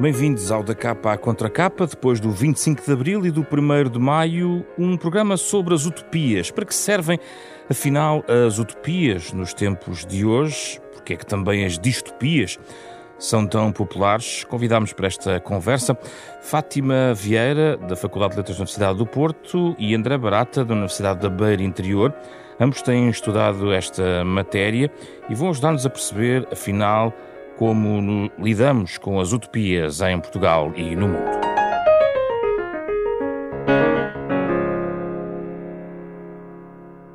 Bem-vindos ao Da Capa à Contra Capa, depois do 25 de Abril e do 1 de Maio, um programa sobre as utopias. Para que servem, afinal, as utopias nos tempos de hoje? Porque é que também as distopias são tão populares? Convidámos para esta conversa Fátima Vieira, da Faculdade de Letras da Universidade do Porto, e André Barata, da Universidade da Beira Interior. Ambos têm estudado esta matéria e vão ajudar-nos a perceber, afinal, como no, lidamos com as utopias em Portugal e no mundo.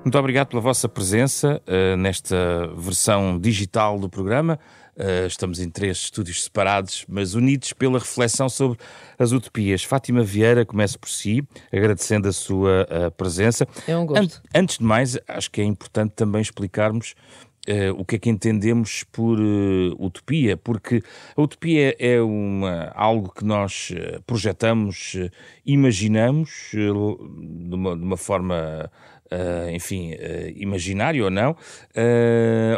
Muito obrigado pela vossa presença uh, nesta versão digital do programa. Uh, estamos em três estúdios separados, mas unidos pela reflexão sobre as utopias. Fátima Vieira, comece por si, agradecendo a sua uh, presença. É um gosto. An antes de mais, acho que é importante também explicarmos Uh, o que é que entendemos por uh, utopia, porque a utopia é uma, algo que nós uh, projetamos, imaginamos de uma, de, uma, forma, enfim, imaginária ou não,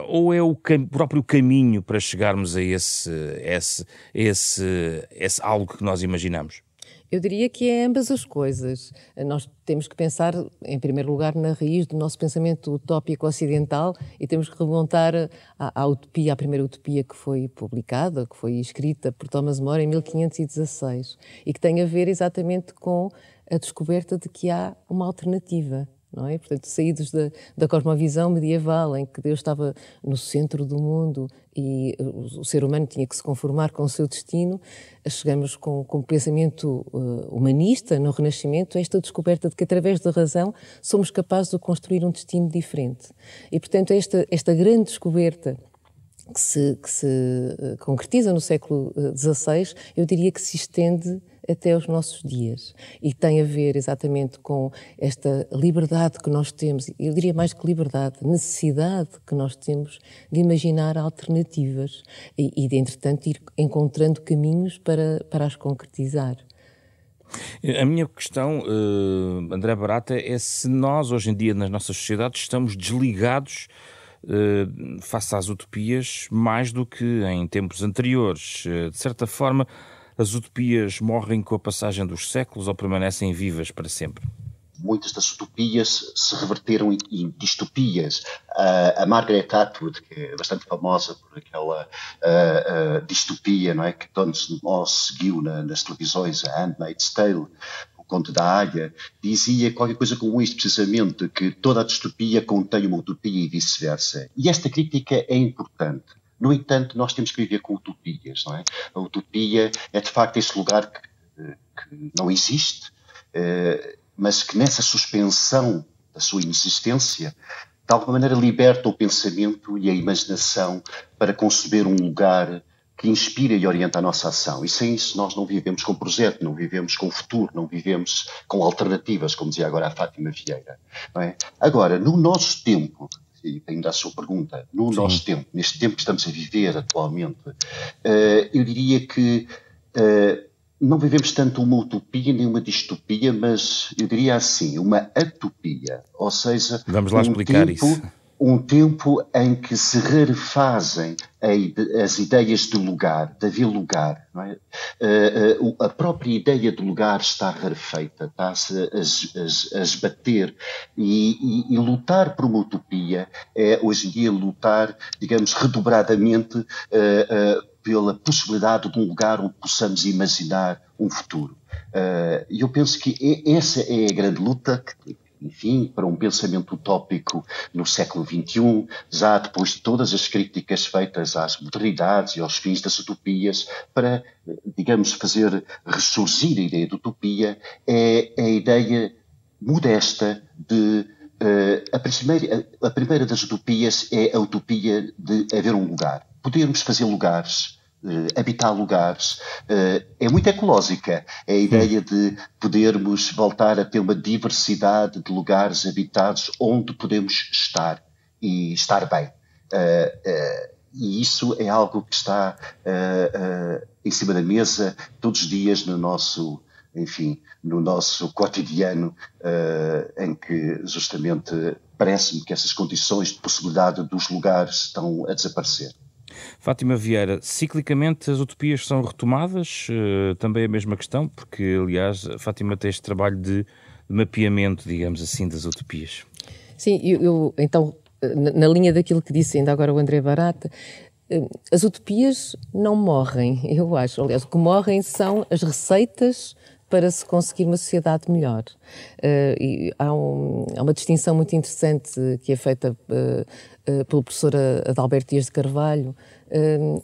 ou é o cam próprio caminho para chegarmos a esse, esse, esse, esse algo que nós imaginamos? Eu diria que é ambas as coisas. Nós temos que pensar, em primeiro lugar, na raiz do nosso pensamento utópico ocidental e temos que remontar à, à, utopia, à primeira utopia que foi publicada, que foi escrita por Thomas More em 1516 e que tem a ver exatamente com a descoberta de que há uma alternativa não é? Portanto, saídos da, da cosmovisão medieval, em que Deus estava no centro do mundo e o, o ser humano tinha que se conformar com o seu destino, chegamos com, o pensamento uh, humanista no Renascimento a esta descoberta de que, através da razão, somos capazes de construir um destino diferente. E, portanto, esta, esta grande descoberta que se, que se uh, concretiza no século XVI, uh, eu diria que se estende até os nossos dias. E tem a ver exatamente com esta liberdade que nós temos, eu diria mais que liberdade, necessidade que nós temos de imaginar alternativas e, e de, entretanto, ir encontrando caminhos para, para as concretizar. A minha questão, uh, André Barata, é se nós, hoje em dia, nas nossas sociedades, estamos desligados uh, face às utopias mais do que em tempos anteriores. Uh, de certa forma, as utopias morrem com a passagem dos séculos ou permanecem vivas para sempre? muitas das utopias se reverteram em, distopias. Uh, a Margaret Atwood, que é bastante famosa por aquela uh, uh, distopia não é, que todos nós seguiu na, nas televisões, a Handmaid's Tale, o Conto da Águia, dizia qualquer coisa como isto, precisamente, que toda a distopia contém uma utopia e vice-versa. E esta crítica é importante no entanto, nós temos que viver com utopias, não é? A utopia é de facto esse lugar que, que não existe, eh, mas que nessa suspensão da sua inexistência, de alguma maneira liberta o pensamento e a imaginação para conceber um lugar que inspira e orienta a nossa ação. E sem isso nós não vivemos com projeto, não vivemos com futuro, não vivemos com alternativas, como dizia agora a Fátima Vieira. É? Agora, no nosso tempo, e ainda a sua pergunta, no Sim. nosso tempo, neste tempo que estamos a viver atualmente, uh, eu diria que uh, não vivemos tanto uma utopia nem uma distopia, mas eu diria assim, uma atopia. Ou seja, Vamos lá um explicar tempo, isso um tempo em que se rarefazem as ideias de lugar, de haver lugar. É? Eh, eh, a própria ideia de lugar está rarefeita, está-se a, esbater. E, e, e, lutar por uma utopia é, hoje em dia, lutar, digamos, redobradamente uh, pela possibilidade de um lugar onde possamos imaginar um futuro. E eu penso que essa é a grande luta que enfim, para um pensamento utópico no século XXI, já depois de todas as críticas feitas às modernidades e aos fins das utopias, para, digamos, fazer ressurgir a ideia de utopia, é a ideia modesta de uh, a, primeira, a primeira das utopias é a utopia de haver um lugar. Podermos fazer lugares, habitar lugares, uh, é muito ecológica. É a ideia de podermos voltar a ter uma diversidade de lugares habitados onde podemos estar e estar bem. Uh, e isso é algo que está em cima da mesa todos os dias no nosso enfim, no nosso cotidiano, uh, em que justamente parece-me que essas condições de possibilidade dos lugares estão a desaparecer. Fátima Vieira, ciclicamente as utopias são retomadas? Uh, também a mesma questão, porque aliás Fátima tem este trabalho de mapeamento, digamos assim, das utopias. Sim, eu, eu então, na linha daquilo que disse ainda agora o André Barata, eh, as utopias não morrem, eu acho. Aliás, o que morrem são as receitas para se conseguir uma sociedade melhor. Uh, há, um, há, uma distinção muito interessante que é feita uh, pelo professor Adalberto Dias de Carvalho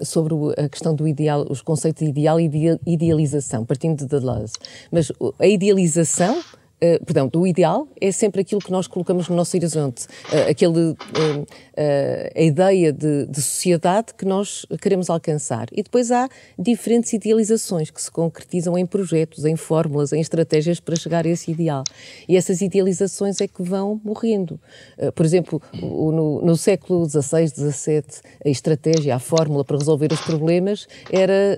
sobre a questão do ideal, os conceitos de ideal e de idealização, partindo de Deleuze. Mas a idealização Uh, perdão, do ideal é sempre aquilo que nós colocamos no nosso horizonte, uh, aquele, uh, a ideia de, de, sociedade que nós queremos alcançar. E depois há diferentes idealizações que se concretizam em projetos, em fórmulas, em estratégias para chegar a esse ideal. E essas idealizações é que vão morrendo. por exemplo, no, no século XVI, XVII, a estratégia, a fórmula para resolver os problemas era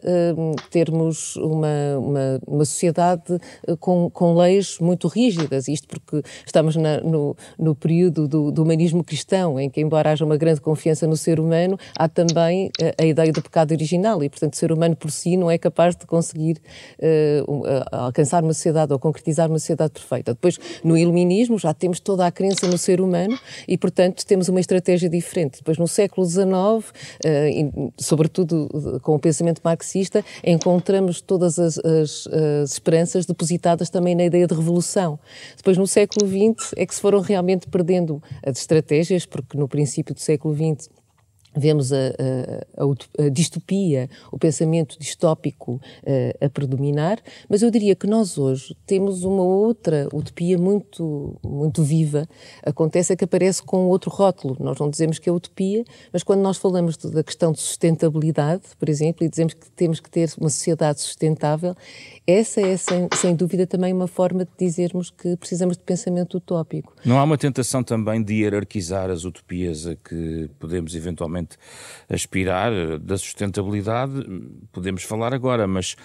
termos uma, uma, uma sociedade com, com leis muito rígidas, isto porque estamos na, no, no período do, do, humanismo cristão, em que, embora haja uma grande confiança no ser humano, há também a, eh, a ideia do pecado original e, portanto, o ser humano por si não é capaz de conseguir uh, alcançar uma sociedade ou concretizar uma sociedade perfeita. Depois, no iluminismo, já temos toda a crença no ser humano e, portanto, temos uma estratégia diferente. Depois, no século XIX, uh, sobretudo com o pensamento marxista, encontramos todas as, as, as esperanças depositadas também na ideia de revolução depois, no século XX, é que se foram realmente perdendo as estratégias, porque no princípio do século XX vemos a, a, a, a, distopia, o pensamento distópico uh, a predominar, mas eu diria que nós hoje temos uma outra utopia muito, muito viva. Acontece é que aparece com outro rótulo. Nós não dizemos que é utopia, mas quando nós falamos da questão de sustentabilidade, por exemplo, e dizemos que temos que ter uma sociedade sustentável, essa é, sem, sem dúvida, também uma forma de dizermos que precisamos de pensamento utópico. Não há uma tentação também de hierarquizar as utopias a que podemos eventualmente aspirar, da sustentabilidade? Podemos falar agora, mas,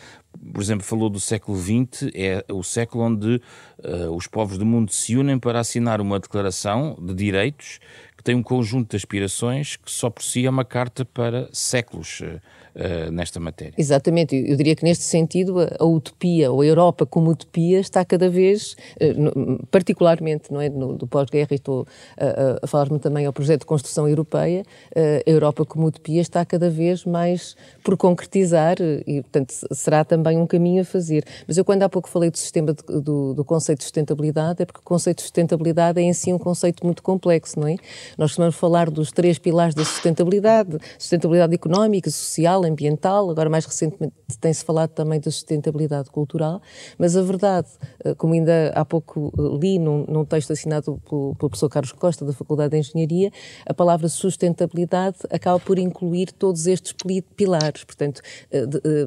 por exemplo, falou do século XX, é o século onde uh, os povos do mundo se unem para assinar uma declaração de direitos tem um conjunto de aspirações que só por si é uma carta para séculos uh, nesta matéria. Exatamente, eu diria que neste sentido a, utopia, ou a Europa como utopia, está cada vez, uh, particularmente não é, no, do pós-guerra, e estou a, a falar-me também ao projeto de construção europeia, uh, a Europa como utopia está cada vez mais por concretizar e, portanto, será também um caminho a fazer. Mas eu, quando há pouco falei do sistema de, do, do conceito de sustentabilidade, é porque o conceito de sustentabilidade é em si um conceito muito complexo, não é? Nós costumamos falar dos três pilares da sustentabilidade: sustentabilidade económica, social, ambiental. Agora, mais recentemente, tem-se falado também da sustentabilidade cultural. Mas a verdade, eh, como ainda há pouco eh, li num, num texto assinado pelo, professor Carlos Costa, da Faculdade de Engenharia, a palavra sustentabilidade acaba por incluir todos estes pilares. Portanto, eh,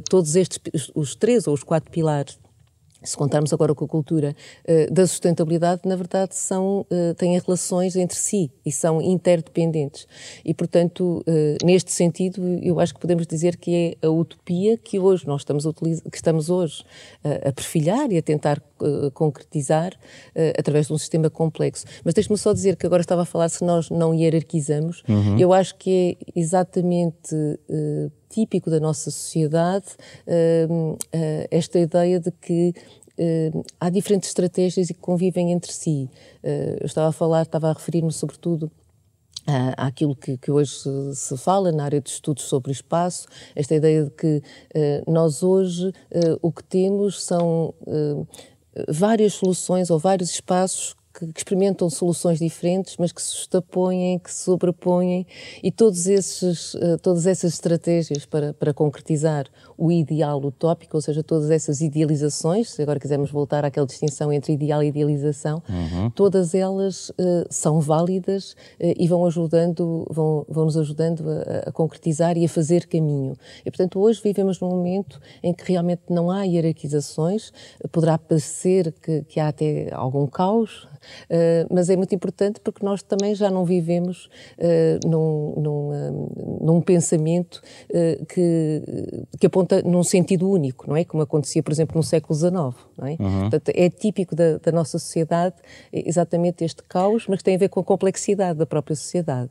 todos estes, os três ou os quatro pilares se contarmos agora com a cultura uh, da sustentabilidade, na verdade são, uh, têm relações entre si e são interdependentes. E, portanto, uh, neste sentido, eu acho que podemos dizer que é a utopia que hoje nós estamos que estamos hoje a perfilhar e a tentar concretizar através de um sistema complexo. Mas deixe-me só dizer que agora estava a falar se nós não hierarquizamos. Uhum. Eu acho que é exatamente típico da nossa sociedade uh, uh, esta ideia de que uh, há diferentes estratégias e que convivem entre si. eu estava a falar, estava a referir-me sobretudo àquilo que, que, hoje se, fala na área de estudos sobre espaço, esta ideia de que nós hoje o que temos são várias soluções ou vários espaços que, que, experimentam soluções diferentes, mas que se justapõem, que se sobrepõem, e todos esses, uh, todas essas estratégias para, para concretizar o ideal utópico, ou seja, todas essas idealizações, se agora quisermos voltar àquela distinção entre ideal e idealização, uhum. todas elas uh, são válidas uh, e vão ajudando, vão, vão nos ajudando a, a, concretizar e a fazer caminho. E, portanto, hoje vivemos num momento em que realmente não há hierarquizações, poderá parecer que, que há até algum caos, Uh, mas é muito importante porque nós também já não vivemos num, num, uh, num, pensamento que, que aponta num sentido único, não é? Como acontecia, por exemplo, no século XIX, não é? Uhum. Portanto, é típico da, da nossa sociedade exatamente este caos, mas tem a ver com a complexidade da própria sociedade.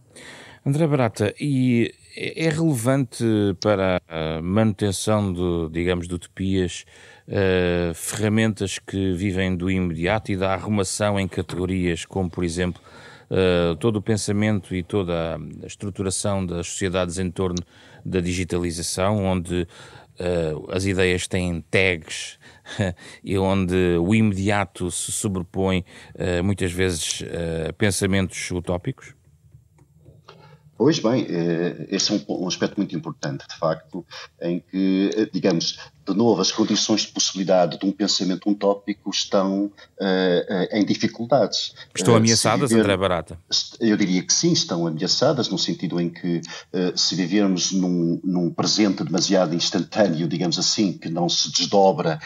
André Barata, e é relevante para a manutenção, de, digamos, de utopias uh, ferramentas que vivem do imediato e da arrumação em categorias, como, por exemplo, uh, todo o pensamento e toda a estruturação das sociedades em torno da digitalização, onde as ideias têm tags e onde o imediato se sobrepõe muitas vezes a pensamentos utópicos? Pois bem, esse é um, aspecto muito importante, de facto, em que, digamos, de novo, as condições de possibilidade de um pensamento utópico estão uh, uh, em dificuldades. Estão uh, ameaçadas, viver, André Barata? Eu diria que sim, estão ameaçadas, no sentido em que se vivermos num, num, presente demasiado instantâneo, digamos assim, que não se desdobra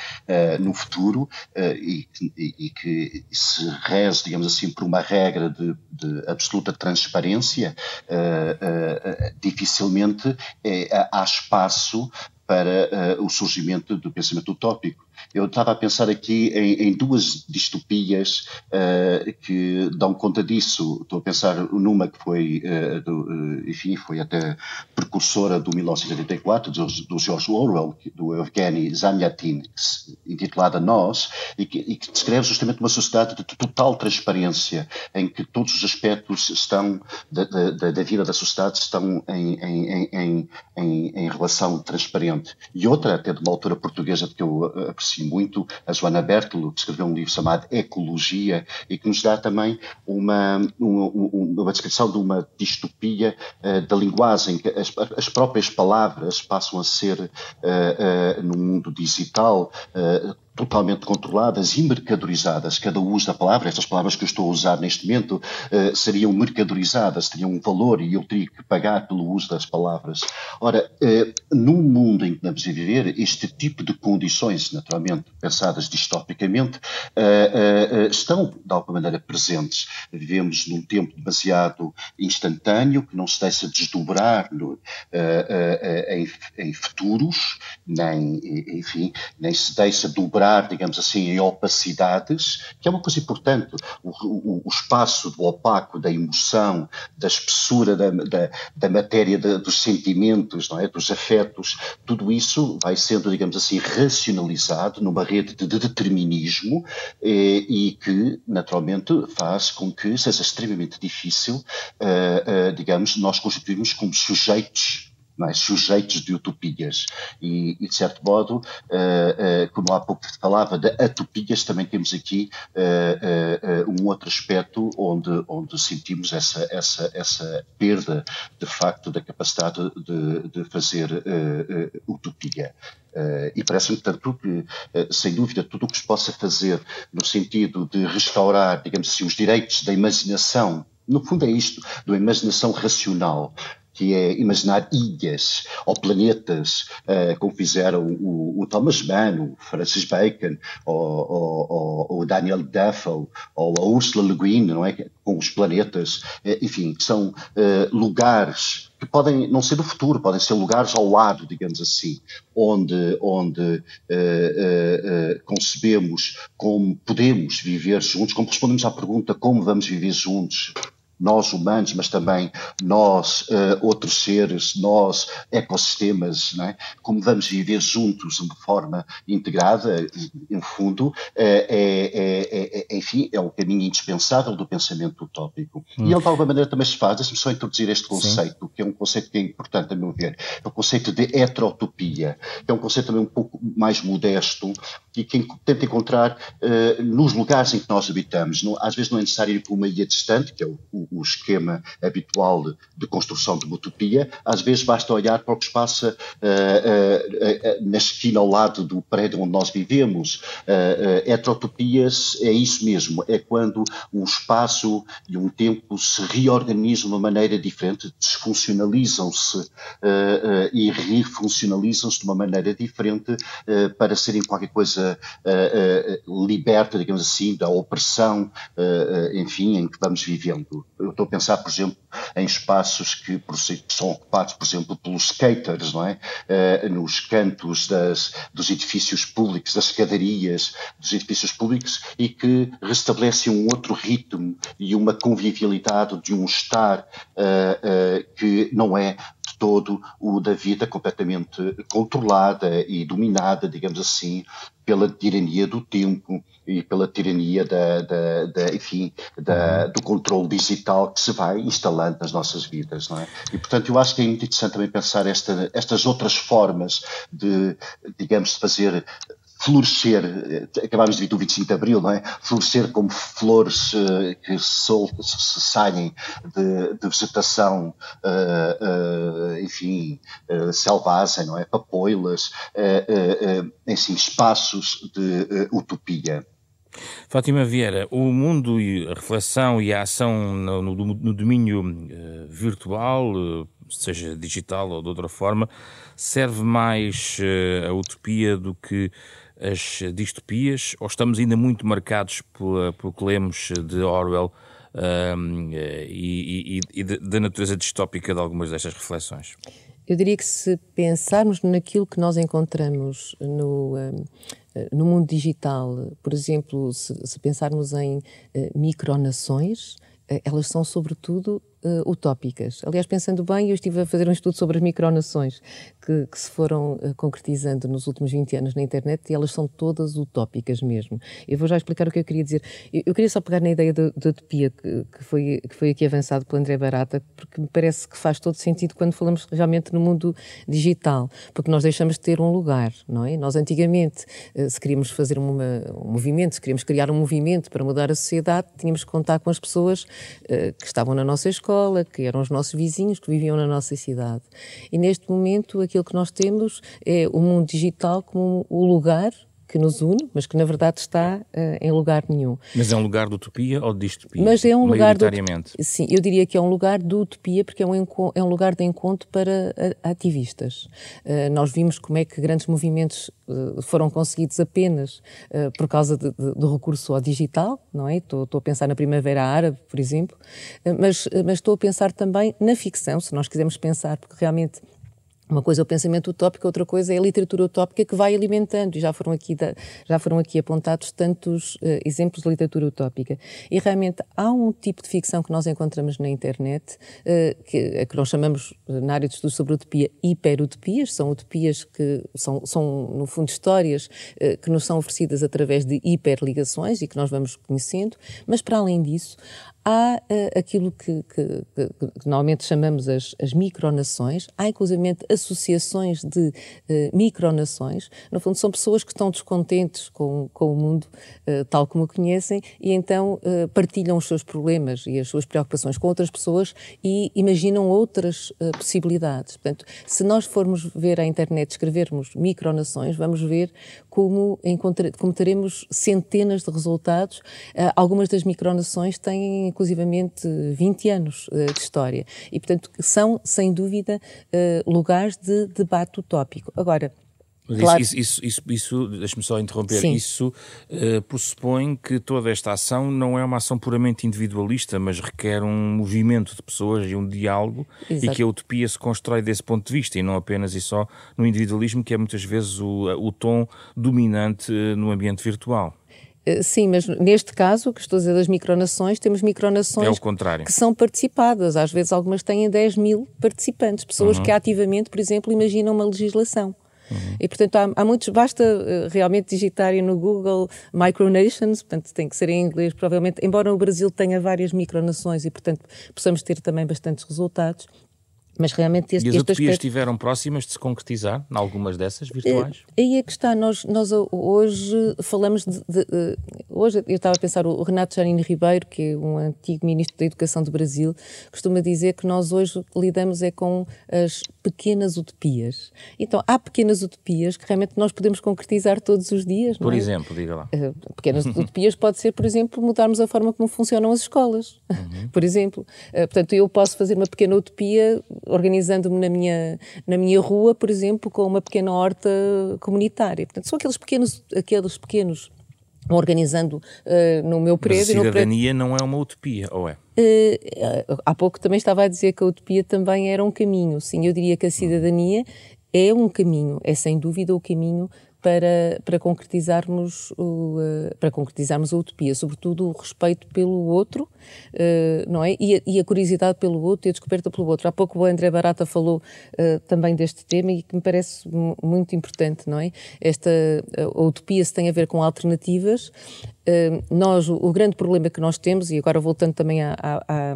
no futuro e, e, e, que se reze, digamos assim, por uma regra de, de absoluta transparência, dificilmente é, há espaço para uh, o surgimento do pensamento utópico. Eu estava a pensar aqui em, em duas distopias uh, que dão conta disso. Estou a pensar numa que foi, uh, do, enfim, foi até precursora do 1984, do, do George Orwell, do Evgeny Zamyatin, intitulada Nós, e que, e que, descreve justamente uma sociedade de total transparência, em que todos os aspectos estão da, da, da vida da sociedade estão em, em, em, em, relação transparente. E outra, até de uma autora portuguesa que eu aprecio muito, a Joana Bertolo, que escreveu um livro chamado Ecologia e que nos dá também uma, uma, uma descrição de uma distopia uh, da linguagem, que as, as, próprias palavras passam a ser, uh, uh, no mundo digital, totalmente controladas e mercadorizadas. Cada uso da palavra, estas palavras que eu estou a usar neste momento, uh, seriam mercadorizadas, teriam um valor e eu teria que pagar pelo uso das palavras. Ora, uh, num mundo em que vamos a viver, este tipo de condições, naturalmente pensadas distopicamente, uh, estão de alguma maneira presentes. Vivemos num tempo demasiado instantâneo, que não se deixa desdobrar no, em, em futuros, nem, enfim, nem se deixa dobrar digamos assim, em opacidades, que é uma coisa importante. O, o, o espaço do opaco, da emoção, da espessura da, da, da matéria, da, dos sentimentos, não é? dos afetos, tudo isso vai sendo, digamos assim, racionalizado numa rede de, de determinismo eh, e que, naturalmente, faz com que seja extremamente difícil, eh, eh, digamos, nós constituirmos como sujeitos é? sujeitos de utopias. E, e de certo modo, uh, uh, como há pouco falava de utopias, também temos aqui uh, um outro aspecto onde, onde sentimos essa, essa, essa perda, de facto, da capacidade de, de fazer utopia. Uh, e parece-me, portanto, que, uh, sem dúvida, tudo o que se possa fazer no sentido de restaurar, digamos assim, os direitos da imaginação, no fundo é isto, da imaginação racional, que é imaginar ilhas ou planetas, uh, como fizeram o, o, Thomas Mann, o Francis Bacon, o Daniel Defoe, ou a Ursula Le Guin, não é? com os planetas, uh, enfim, são uh, lugares que podem não ser do futuro, podem ser lugares ao lado, digamos assim, onde, onde concebemos como podemos viver juntos, como respondemos à pergunta como vamos viver juntos, nós humanos, mas também nós, uh, outros seres, nós, ecossistemas, é? como vamos viver juntos de forma integrada, em fundo, uh, é, é, enfim, é um caminho indispensável do pensamento utópico. Hum. E ele, de alguma maneira, também se faz, deixe-me só introduzir este conceito, Sim. que é um conceito que é importante, a meu ver, é o conceito de heterotopia, que é um conceito também um pouco mais modesto, e que tenta encontrar uh, nos lugares em que nós habitamos. Não, às vezes não é necessário ir para uma ilha distante, que é o, o, o esquema habitual de, de, construção de uma utopia, às vezes basta olhar para o que se passa uh, uh, na esquina ao lado do prédio onde nós vivemos. Uh, heterotopias é isso mesmo, é quando um espaço e um tempo se reorganizam de uma maneira diferente, desfuncionalizam-se e refuncionalizam-se de uma maneira diferente para serem qualquer coisa liberta, digamos assim, da opressão, enfim, em que vamos vivendo. Eu estou a pensar, por exemplo, em espaços que são ocupados, por exemplo, pelos skaters, não é? nos cantos das, dos edifícios públicos, das escadarias dos edifícios públicos e que restabelece um outro ritmo e uma convivialidade de um estar que não é todo o da vida completamente controlada e dominada, digamos assim, pela tirania do tempo e pela tirania da, da, da enfim, da, do controle digital que se vai instalando nas nossas vidas, não é? E portanto eu acho que é muito interessante também pensar esta, estas outras formas de, digamos, de fazer florescer, eh, acabámos de vir do 25 de Abril, não é? Florescer como flores uh, que sol, se saem de, de vegetação, uh, uh, enfim, selvagem, não é? Papoilas, enfim, espaços de utopia. Fátima Vieira, o mundo e a reflexão e a ação no, no, no domínio virtual, seja digital ou de outra forma, serve mais a utopia do que as distopias ou estamos ainda muito marcados pela, pelo que lemos de Orwell um, e, e, e, da natureza distópica de algumas destas reflexões? Eu diria que se pensarmos naquilo que nós encontramos no, no mundo digital, por exemplo, se, se pensarmos em uh, micronações, elas são sobretudo uh, utópicas. Aliás, pensando bem, eu estive a fazer um estudo sobre as micronações que, que se foram uh, concretizando nos últimos 20 anos na internet e elas são todas utópicas mesmo. Eu vou já explicar o que eu queria dizer. Eu, eu queria só pegar na ideia da utopia que, que, foi, que foi aqui avançado pelo André Barata, porque me parece que faz todo sentido quando falamos realmente no mundo digital, porque nós deixamos de ter um lugar, não é? Nós antigamente, uh, se queríamos fazer uma, um movimento, se queríamos criar um movimento para mudar a sociedade, tínhamos que contar com as pessoas que estavam na nossa escola, escola, que eram os nossos vizinhos que viviam na nossa cidade. E neste momento aquilo que nós temos é o mundo digital como o lugar que nos une, mas que na verdade está uh, em lugar nenhum. Mas é um lugar de utopia ou de distopia? Mas é um lugar de Sim, eu diria que é um lugar de utopia porque é um, é um lugar de encontro para uh, ativistas. Uh, nós vimos como é que grandes movimentos foram conseguidos apenas por causa de, de, do recurso ao digital, não é? Estou, estou a pensar na Primavera Árabe, por exemplo, mas, mas estou a pensar também na ficção, se nós quisermos pensar, porque realmente uma coisa é o pensamento utópico, outra coisa é a literatura utópica que vai alimentando, e já foram aqui, já foram aqui apontados tantos uh, exemplos de literatura utópica. E realmente há um tipo de ficção que nós encontramos na internet, uh, que, que nós chamamos, uh, na área de estudos sobre utopia, hiperutopias, são utopias que são, são no fundo, histórias que nos são oferecidas através de hiperligações e que nós vamos conhecendo, mas para além disso, há uh, aquilo que, que, que, que, normalmente chamamos as, as micronações, há inclusivamente associações de uh, micronações, no fundo são pessoas que estão descontentes com, com o mundo uh, tal como o conhecem e então partilham os seus problemas e as suas preocupações com outras pessoas e imaginam outras possibilidades. Portanto, se nós formos ver a internet, escrevermos micronações, vamos ver como, como teremos centenas de resultados. algumas das micronações têm inclusivamente 20 anos uh, de história. E, portanto, são, sem dúvida, uh, lugares de debate utópico. Agora, Claro. Isso, isso, isso, isso deixe-me só interromper, Sim. isso uh, pressupõe que toda esta ação não é uma ação puramente individualista, mas requer um movimento de pessoas e um diálogo Exato. e que a utopia se constrói desse ponto de vista e não apenas e só no individualismo, que é muitas vezes o, o tom dominante no ambiente virtual. Eh, sim, mas neste caso, que estou a dizer das micronações, temos micronações é que são participadas. Às vezes algumas têm 10 mil participantes, pessoas uhum. que ativamente, por exemplo, imaginam uma legislação. Uhum. E, portanto, há, há, muitos, basta uh, realmente digitarem no Google micronations, portanto, tem que ser em inglês, provavelmente, embora o Brasil tenha várias micronações e, portanto, possamos ter também bastantes resultados, Mas realmente este, e as este utopias aspecto... estiveram próximas de se concretizar, em algumas dessas virtuais? É, aí é que está, nós, nós hoje falamos de, de, de, Hoje eu estava a pensar, o Renato Janine Ribeiro, que é um antigo Ministro da Educação do Brasil, costuma dizer que nós hoje lidamos é com as pequenas utopias. Então, há pequenas utopias que realmente nós podemos concretizar todos os dias, Por é? exemplo, diga lá. Uh, pequenas utopias pode ser, por exemplo, mudarmos a forma como funcionam as escolas, uhum. por exemplo. Portanto, eu posso fazer uma pequena utopia organizando-me na minha, na minha rua, por exemplo, com uma pequena horta comunitária. Portanto, são aqueles pequenos, aqueles pequenos organizando uh, no meu prédio. Mas a cidadania prédio... não é uma utopia, ou é? Uh, há pouco também estava a dizer que a utopia também era um caminho. Sim, eu diria que a cidadania é um caminho, é sem dúvida o caminho para, para, concretizarmos o, uh, para concretizarmos a utopia, sobretudo o respeito pelo outro, uh, não é? E a, e a, curiosidade pelo outro e a descoberta pelo outro. Há pouco o André Barata falou uh, também deste tema e que me parece muito importante, não é? Esta a utopia se tem a ver com alternativas. nós, o, grande problema que nós temos, e agora voltando também à, à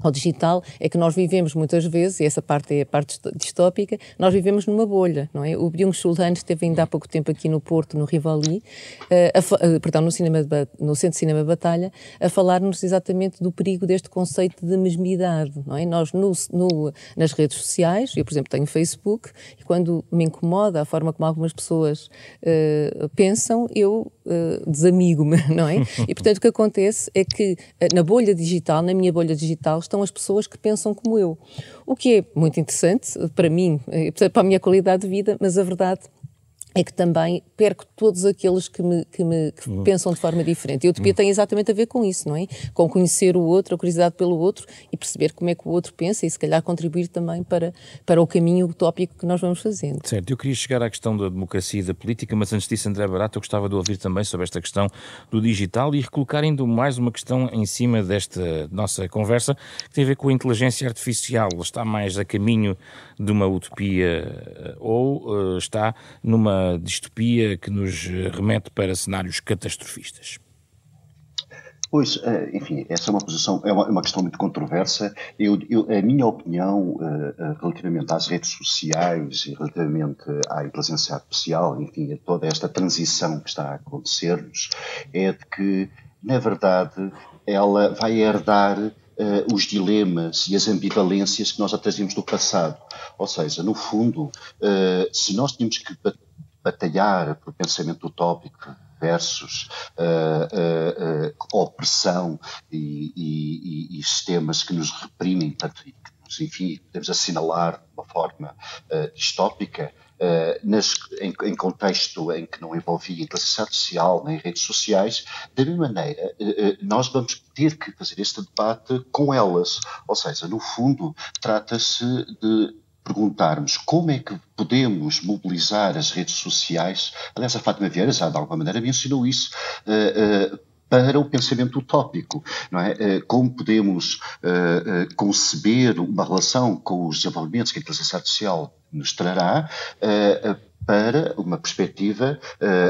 ao digital é que nós vivemos muitas vezes, e essa parte é a parte distópica, nós vivemos numa bolha, não é? O Byung-Chul Han esteve ainda há pouco tempo aqui no Porto, no Rivali, uh, uh, perdão, no, cinema no Centro de Cinema Batalha, a falar-nos exatamente do perigo deste conceito de mesmidade, não é? Nós, no, no, nas redes sociais, eu, por exemplo, tenho Facebook, e quando me incomoda a forma como algumas pessoas uh, pensam, eu desamigo-me, não é? E, portanto, o que acontece é que na bolha digital, na minha bolha digital, estão as pessoas que pensam como eu. O que é muito interessante para mim, eh, para a minha qualidade de vida, mas a verdade é que também perco todos aqueles que, me, que, me, que uhum. pensam de forma diferente. E a utopia uhum. tem exatamente a ver com isso, não é? Com conhecer o outro, a curiosidade pelo outro e perceber como é que o outro pensa e se calhar contribuir também para, para o caminho utópico que nós vamos fazendo. Certo, eu queria chegar à questão da democracia e da política, mas antes disso, André Barato, eu gostava de ouvir também sobre esta questão do digital e recolocar ainda mais uma questão em cima desta nossa conversa que tem a ver com a inteligência artificial. Está mais a caminho de uma utopia eh, ou uh, está numa distopia que nos remete para cenários catastrofistas? Pois, eh, enfim, essa é uma posição, é uma, é uma questão muito controversa. Eu, eu, a minha opinião relativamente às redes sociais e relativamente à inteligência artificial, enfim, a toda esta transição que está a acontecer-nos, é de que, na verdade, ela vai herdar uh, os dilemas e as ambivalências que nós já trazíamos do passado. Ou seja, no fundo, uh, se nós tínhamos que batalhar por pensamento utópico versus uh, opressão e, e, e, sistemas que nos reprimem, tanto, que enfim, podemos assinalar de uma forma distópica, nas, em, em, contexto em que não envolvia inteligência artificial nem redes sociais, da mesma maneira, nós vamos ter que fazer este debate com elas. Ou seja, no fundo, trata-se de perguntarmos como é que podemos mobilizar as redes sociais. Aliás, a Fátima Vieira já de alguma maneira mencionou isso. Uh, uh, para o pensamento utópico, não é? Eh, como podemos uh, conceber uma relação com os desenvolvimentos que a inteligência artificial nos trará uh, para uma perspectiva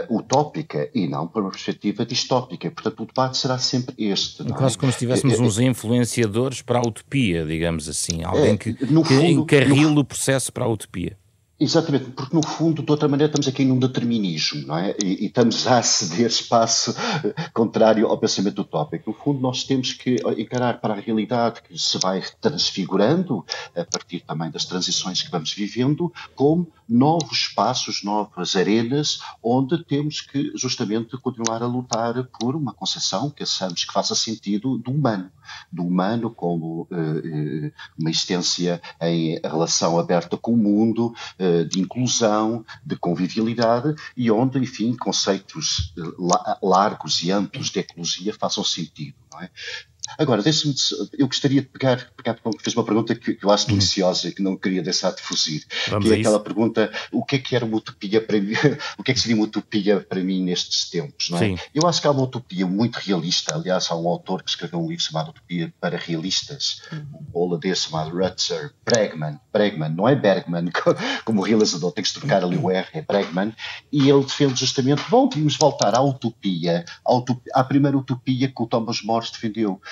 uh, utópica e não para uma perspectiva distópica. Portanto, o debate será sempre este. Não é? Quase é? como se tivéssemos uns influenciadores para a utopia, digamos assim. Alguém que, que fundo, encarrila no... o processo para a utopia. Exatamente, porque no fundo, de outra maneira, estamos aqui num determinismo, não é? E, e, estamos a ceder espaço eh, contrário ao pensamento utópico. No fundo, nós temos que encarar para a realidade que se vai transfigurando, a partir também das transições que vamos vivendo, como novos espaços, novas arenas, onde temos que justamente continuar a lutar por uma concepção que achamos que faça sentido do humano, do humano como uh, uma existência em relação aberta com o mundo, uh, de inclusão, de convivialidade e onde, enfim, conceitos eh, largos e amplos de ecologia façam sentido. Não é? Agora, deixe-me, eu gostaria de pegar, pegar fez uma pergunta que, que eu acho uhum. deliciosa e que não queria deixar de fugir, Vamos que é aquela pergunta, o que é que era uma utopia para mim, o que é que seria uma utopia para mim nestes tempos, não é? Sim. Eu acho que há uma utopia muito realista, aliás, há um autor que escreveu um livro chamado Utopia para Realistas, uhum. um holandês chamado Rutger Bregman, Bregman, não é Bergman, como realizador, tem que se trocar ali o R, é Bregman, e ele defende justamente, bom, vamos voltar à utopia, à, utopia, à primeira utopia que o Thomas More defendeu,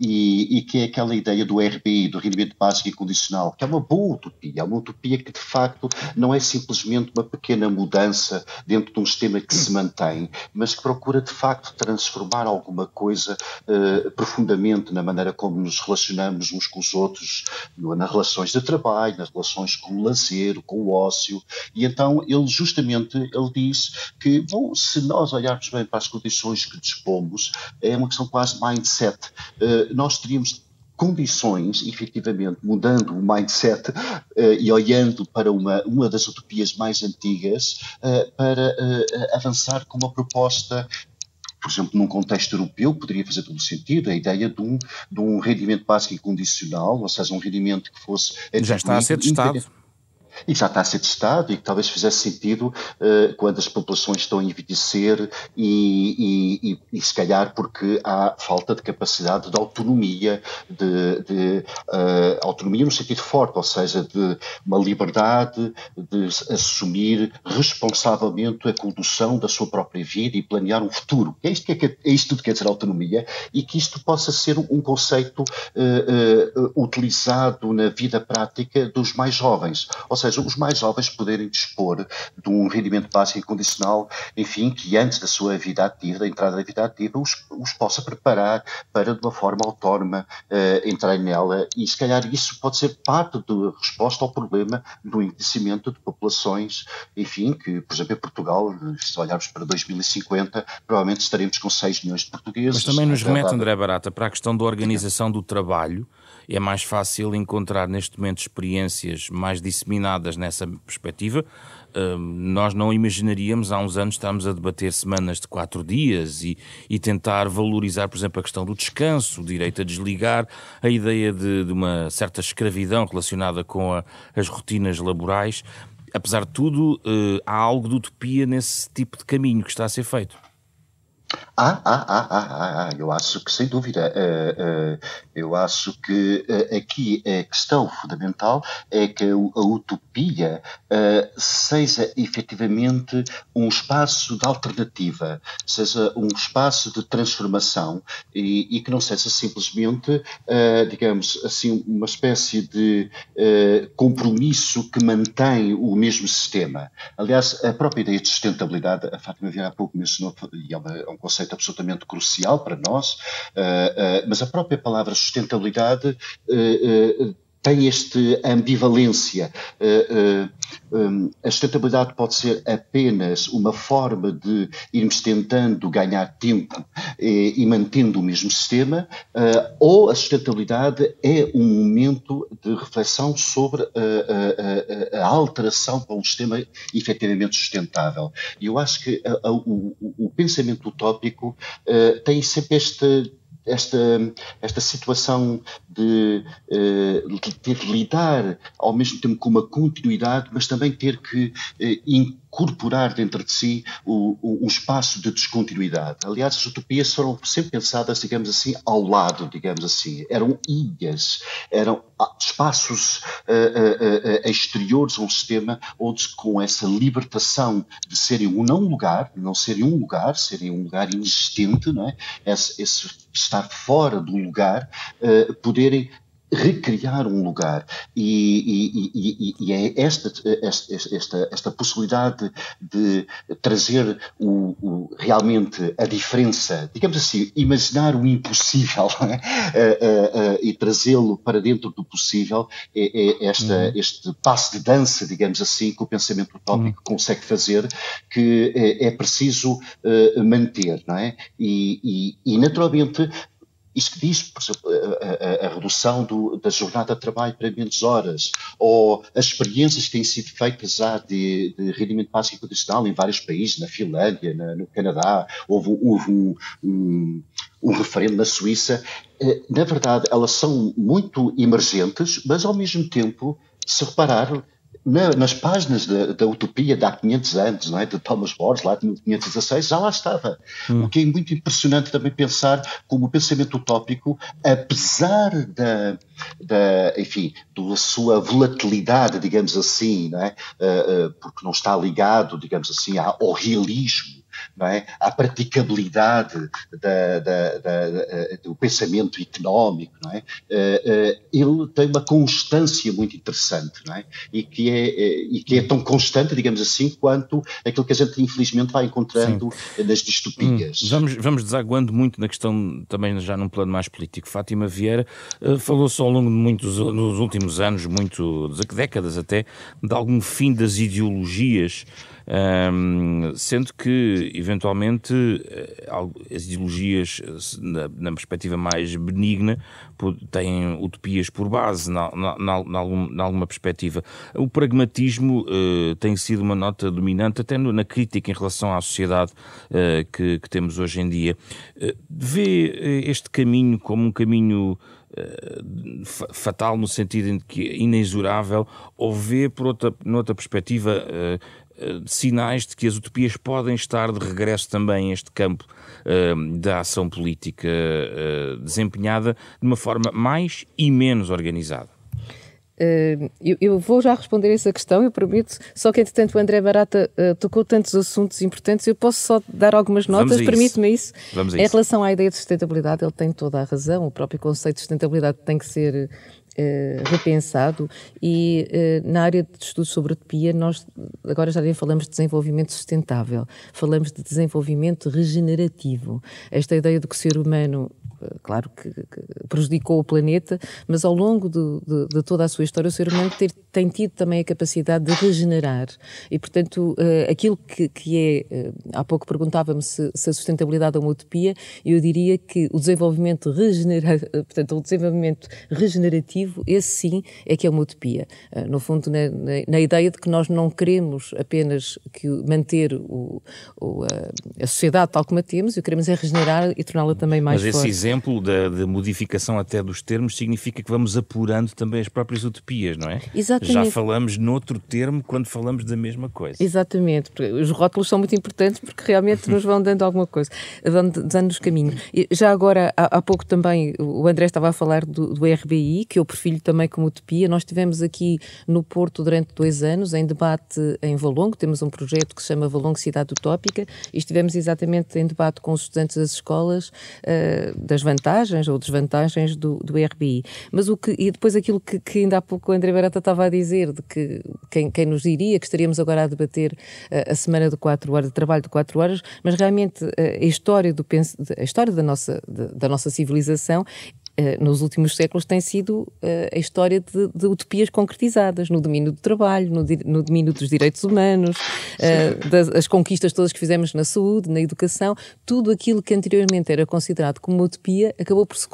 e, e, que é aquela ideia do RBI, do rendimento básico e condicional, que é uma boa utopia, é uma utopia que de facto não é simplesmente uma pequena mudança dentro de um sistema que se mantém, mas que procura de facto transformar alguma coisa uh, profundamente na maneira como nos relacionamos uns com os outros, nas relações de trabalho, nas relações com o lazer, com o ócio, e então ele justamente ele diz que, bom, se nós olharmos bem para as condições que dispomos, é uma questão quase mindset. Uh, nós teríamos condições, efetivamente, mudando o mindset uh, e olhando para uma, uma das utopias mais antigas, uh, para uh, avançar com uma proposta por exemplo, num contexto europeu, poderia fazer todo o sentido a ideia de um, de um rendimento básico e condicional, ou seja, um rendimento que fosse. Já está a ser testado e já está a ser testado e que talvez fizesse sentido uh, quando as populações estão a envelhecer e, e, e, e, se calhar porque há falta de capacidade de autonomia, de, de uh, autonomia no sentido forte, ou seja, de uma liberdade de assumir responsavelmente a condução da sua própria vida e planear um futuro. É isto, que é, é isto que quer dizer autonomia e que isto possa ser um conceito uh, utilizado na vida prática dos mais jovens. Ou seja, seja, os mais jovens poderem dispor de um rendimento básico e condicional, enfim, que antes da sua vida ativa, da entrada da vida ativa, os, os possa preparar para, de uma forma autónoma, uh, entrar nela e, se calhar, isso pode ser parte da resposta ao problema do envelhecimento de populações, enfim, que, por exemplo, em Portugal, se olharmos para 2050, provavelmente estaremos com 6 milhões de portugueses. Mas também nos remete, André Barata, para a questão da organização do trabalho, é mais fácil encontrar neste momento experiências mais disseminadas nessa perspectiva. Hum, nós não imaginaríamos há uns anos estarmos a debater semanas de quatro dias e, e tentar valorizar, por exemplo, a questão do descanso, o direito a desligar, a ideia de, de uma certa escravidão relacionada com a, as rotinas laborais. Apesar de tudo, hum, há algo de utopia nesse tipo de caminho que está a ser feito. Ah, ah, ah, ah, ah, eu acho que sem dúvida. Uh, uh, eu acho que uh, aqui a questão fundamental é que a, utopia seja efetivamente um espaço de alternativa, seja um espaço de transformação e, e que não seja simplesmente, digamos assim, uma espécie de compromisso que mantém o mesmo sistema. Aliás, a própria ideia de sustentabilidade, a Fátima Vieira há pouco mencionou, e é, é um conceito absolutamente crucial para nós, uh, uh, mas a própria palavra sustentabilidade uh, tem esta ambivalência. A sustentabilidade pode ser apenas uma forma de irmos tentando ganhar tempo e mantendo o mesmo sistema, ou a sustentabilidade é um momento de reflexão sobre a alteração para um sistema efetivamente sustentável. E eu acho que o, o pensamento utópico tem sempre este esta, esta situação de, eh, de ter de lidar ao mesmo tempo com uma continuidade, mas também ter que eh, incorporar dentro de si o, o, um espaço de descontinuidade. Aliás, as utopias foram sempre pensadas, digamos assim, ao lado, digamos assim. Eram ilhas, eram ah, espaços uh, uh, uh, exteriores a um sistema onde, com essa libertação de serem um não lugar, não serem um lugar, serem um lugar inexistente, não é? esse, esse estar fora do lugar, uh, poderem recriar um lugar e, e, e, e é esta, esta, esta, esta, possibilidade de trazer o, o, realmente a diferença, digamos assim, imaginar o impossível é? e trazê-lo para dentro do possível é, é esta, uhum. este passo de dança, digamos assim, que o pensamento utópico uhum. consegue fazer, que é, é preciso manter, não é? E naturalmente isto diz, por exemplo, a, a, a redução do, da jornada de trabalho para menos horas, ou as experiências que têm sido feitas já de, de rendimento básico condicional em vários países, na Finlândia, na, no Canadá, houve, houve um, um, um referendo na Suíça. Eh, na verdade, elas são muito emergentes, mas ao mesmo tempo, se reparar, na, nas páginas da, da, Utopia de há 500 anos, não é? de Thomas More, lá de 1516, já lá estava. Hum. O que é muito impressionante também pensar como o pensamento utópico, apesar da, da enfim, da sua volatilidade, digamos assim, não é? Uh, uh, porque não está ligado, digamos assim, ao realismo é? à praticabilidade da, da, da, do pensamento económico, é? ele tem uma constância muito interessante é? e, que é, e que é tão constante, digamos assim, quanto aquilo que a gente infelizmente vai encontrando Sim. nas distopias. Hum, vamos, vamos desaguando muito na questão, também já num plano mais político. Fátima Vieira falou-se ao longo de muitos, nos últimos anos, muito, décadas até, de algum fim das ideologias um, sendo que, eventualmente, eh, as ideologias, na, na perspectiva mais benigna, têm utopias por base, na, na, na, algum, na alguma perspectiva. O pragmatismo uh, tem sido uma nota dominante, até no, na crítica em relação à sociedade uh, que, que, temos hoje em dia. Uh, vê este caminho como um caminho fatal no sentido em que é inexorável, ou vê, por outra, noutra perspectiva, sinais de que as utopias podem estar de regresso também a este campo uh, da ação política uh, desempenhada de uma forma mais e menos organizada? Uh, eu, eu, vou já responder essa questão, eu prometo. Só que, entretanto, o André Barata uh, tocou tantos assuntos importantes, eu posso só dar algumas notas, permite-me isso. Vamos em relação à ideia de sustentabilidade, ele tem toda a razão, o próprio conceito de sustentabilidade tem que ser Uh, repensado e uh, na área de estudos sobre utopia nós agora já nem falamos de desenvolvimento sustentável, falamos de desenvolvimento regenerativo. Esta ideia de que o ser humano claro que, prejudicou o planeta, mas ao longo de, de, de, toda a sua história o ser humano ter, tem tido também a capacidade de regenerar e, portanto, aquilo que, que é, há pouco perguntava-me se, se, a sustentabilidade é uma utopia, eu diria que o desenvolvimento regenera, portanto, o desenvolvimento regenerativo, esse sim é que é uma utopia. Uh, no fundo, na, na, na, ideia de que nós não queremos apenas que manter o, o, a, a sociedade tal como a temos, o que queremos é regenerar e torná-la também mais mas forte exemplo da, da, modificação até dos termos significa que vamos apurando também as próprias utopias, não é? Exatamente. Já falamos noutro termo quando falamos da mesma coisa. Exatamente. Os rótulos são muito importantes porque realmente nos vão dando alguma coisa, dando-nos caminho. E já agora, há, há, pouco também, o André estava a falar do, do RBI, que eu prefiro também como utopia. Nós estivemos aqui no Porto durante dois anos, em debate em Valongo, temos um projeto que se chama Valongo Cidade Utópica, e estivemos exatamente em debate com os estudantes das escolas uh, das vantagens ou desvantagens do, do RBI. Mas o que, e depois aquilo que, que ainda há pouco o André Barata estava a dizer, de que quem, quem nos diria que estaríamos agora a debater uh, a semana de quatro horas, de trabalho de quatro horas, mas realmente uh, a história, do, a história da, nossa, da nossa civilização nos últimos séculos tem sido uh, a história de, de, utopias concretizadas no domínio do trabalho, no, no domínio dos direitos humanos, uh, das, as conquistas todas que fizemos na saúde, na educação, tudo aquilo que anteriormente era considerado como utopia acabou por se,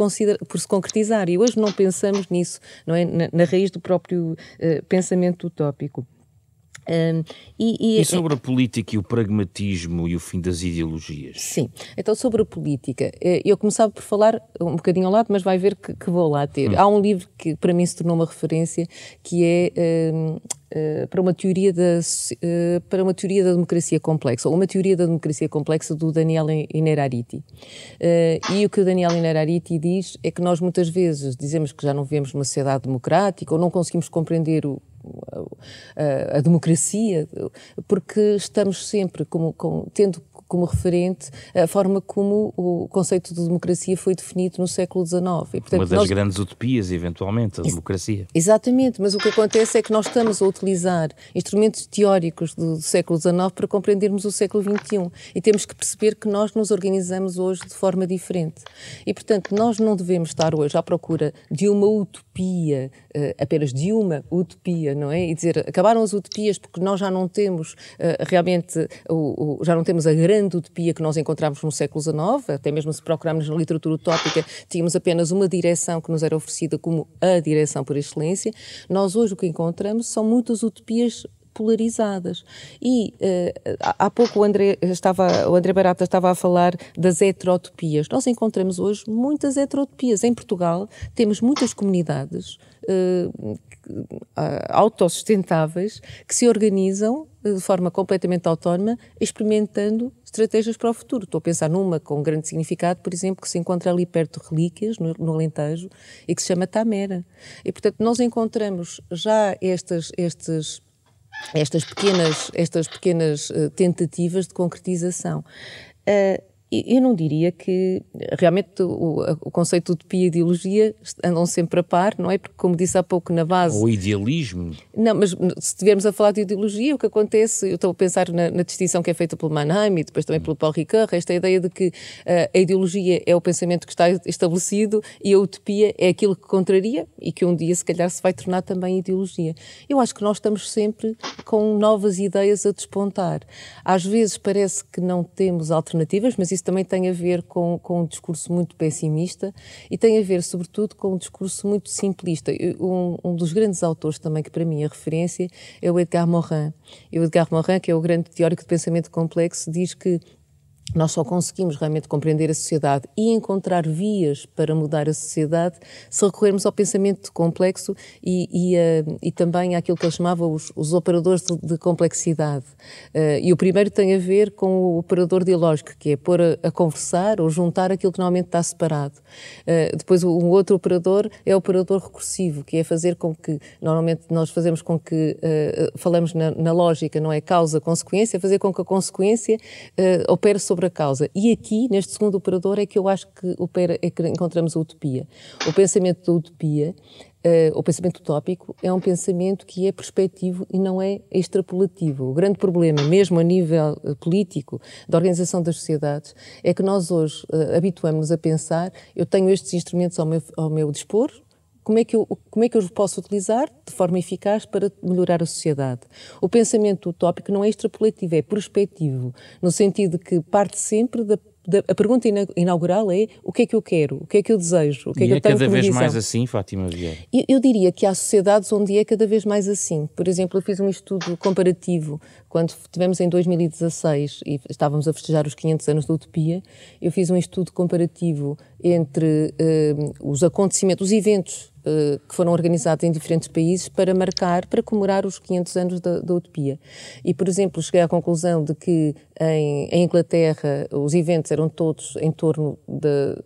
por se concretizar e hoje não pensamos nisso, não é? Na, na raiz do próprio uh, pensamento utópico. Um, e, e, e, sobre a política e o pragmatismo e o fim das ideologias? Sim, então sobre a política, eh, eu começava por falar um bocadinho ao lado, mas vai ver que, que vou lá ter. Hum. Há um livro que para mim se tornou uma referência, que é um, uh, eh, para, uma teoria da, uh, para uma teoria da democracia complexa, ou uma teoria da democracia complexa do Daniel Inerariti. Uh, e o que o Daniel Inerariti diz é que nós muitas vezes dizemos que já não vivemos uma sociedade democrática ou não conseguimos compreender o a, democracia, porque estamos sempre como, com, tendo como referente a forma como o conceito de democracia foi definido no século XIX. E, portanto, Uma das nós... grandes utopias, eventualmente, a Ex democracia. Exatamente, mas o que acontece é que nós estamos a utilizar instrumentos teóricos do, do século XIX para compreendermos o século XXI e temos que perceber que nós nos organizamos hoje de forma diferente. E, portanto, nós não devemos estar hoje à procura de uma utopia, uh, apenas de uma utopia, não é? E dizer, acabaram as utopias porque nós já não temos uh, realmente, já não temos a grande grande utopia que nós encontrávamos no século XIX, até mesmo se procurarmos na literatura utópica, tínhamos apenas uma direção que nos era oferecida como a direção por excelência. Nós hoje o que encontramos são muitas utopias polarizadas. E uh, há pouco o André, estava, o André Barata estava a falar das heterotopias. Nós encontramos hoje muitas heterotopias. Em Portugal temos muitas comunidades uh, autossustentáveis que se organizam de forma completamente autónoma, experimentando estratégias para o futuro. Estou a pensar numa com grande significado, por exemplo, que se encontra ali perto de Relíquias, no, no Alentejo, e que se chama Tamera. E, portanto, nós encontramos já estas, estes estas pequenas, estas pequenas tentativas de concretização. Uh, eu não diria que realmente o, o, conceito de utopia e ideologia andam sempre a par, não é? Porque, como disse há pouco na base. O idealismo. Não, mas se estivermos a falar de ideologia, o que acontece, eu estou a pensar na, na distinção que é feita pelo Mannheim e depois também pelo Paul Ricoeur, esta ideia de que uh, a ideologia é o pensamento que está estabelecido e a utopia é aquilo que contraria e que um dia, se calhar, se vai tornar também ideologia. Eu acho que nós estamos sempre com novas ideias a despontar. Às vezes parece que não temos alternativas, mas isso isso também tem a ver com, com um discurso muito pessimista e tem a ver, sobretudo, com um discurso muito simplista. Um, um dos grandes autores também que para mim é referência é o Edgar Morin. E o Edgar Morin, que é o grande teórico de pensamento complexo, diz que nós só conseguimos realmente compreender a sociedade e encontrar vias para mudar a sociedade se recorrermos ao pensamento complexo e, e, uh, e também àquilo que ele chamava os, os operadores de, de complexidade. Uh, e o primeiro tem a ver com o operador dialógico, que é pôr a, a conversar ou juntar aquilo que normalmente está separado. Uh, depois, um outro operador é o operador recursivo, que é fazer com que, normalmente nós fazemos com que, falamos na, na, lógica, não é causa-consequência, fazer com que a consequência opere sobre sobre a causa. E aqui, neste segundo operador, é que eu acho que, opera, é que encontramos a utopia. O pensamento da utopia, uh, o pensamento utópico, é um pensamento que é perspectivo e não é extrapolativo. O grande problema, mesmo a nível uh, político, da organização das sociedades, é que nós hoje uh, habituamos-nos a pensar: eu tenho estes instrumentos ao meu, ao meu dispor, como é, que eu, como é que eu os posso utilizar de forma eficaz para melhorar a sociedade? O pensamento utópico não é extrapolativo, é prospectivo, no sentido que parte sempre da a pergunta inaugural é o que é que eu quero, o que é que eu desejo, o que é e que é eu tenho cada vez visão. mais assim, Fátima Vieira? Eu, eu, diria que há sociedades onde é cada vez mais assim. Por exemplo, eu fiz um estudo comparativo quando tivemos em 2016 e estávamos a festejar os 500 anos da Utopia, eu fiz um estudo comparativo entre uh, os acontecimentos, os eventos eh, que foram organizados em diferentes países para marcar, para comemorar os 500 anos da, da utopia. E, por exemplo, cheguei à conclusão de que em, em Inglaterra os eventos eram todos em torno da,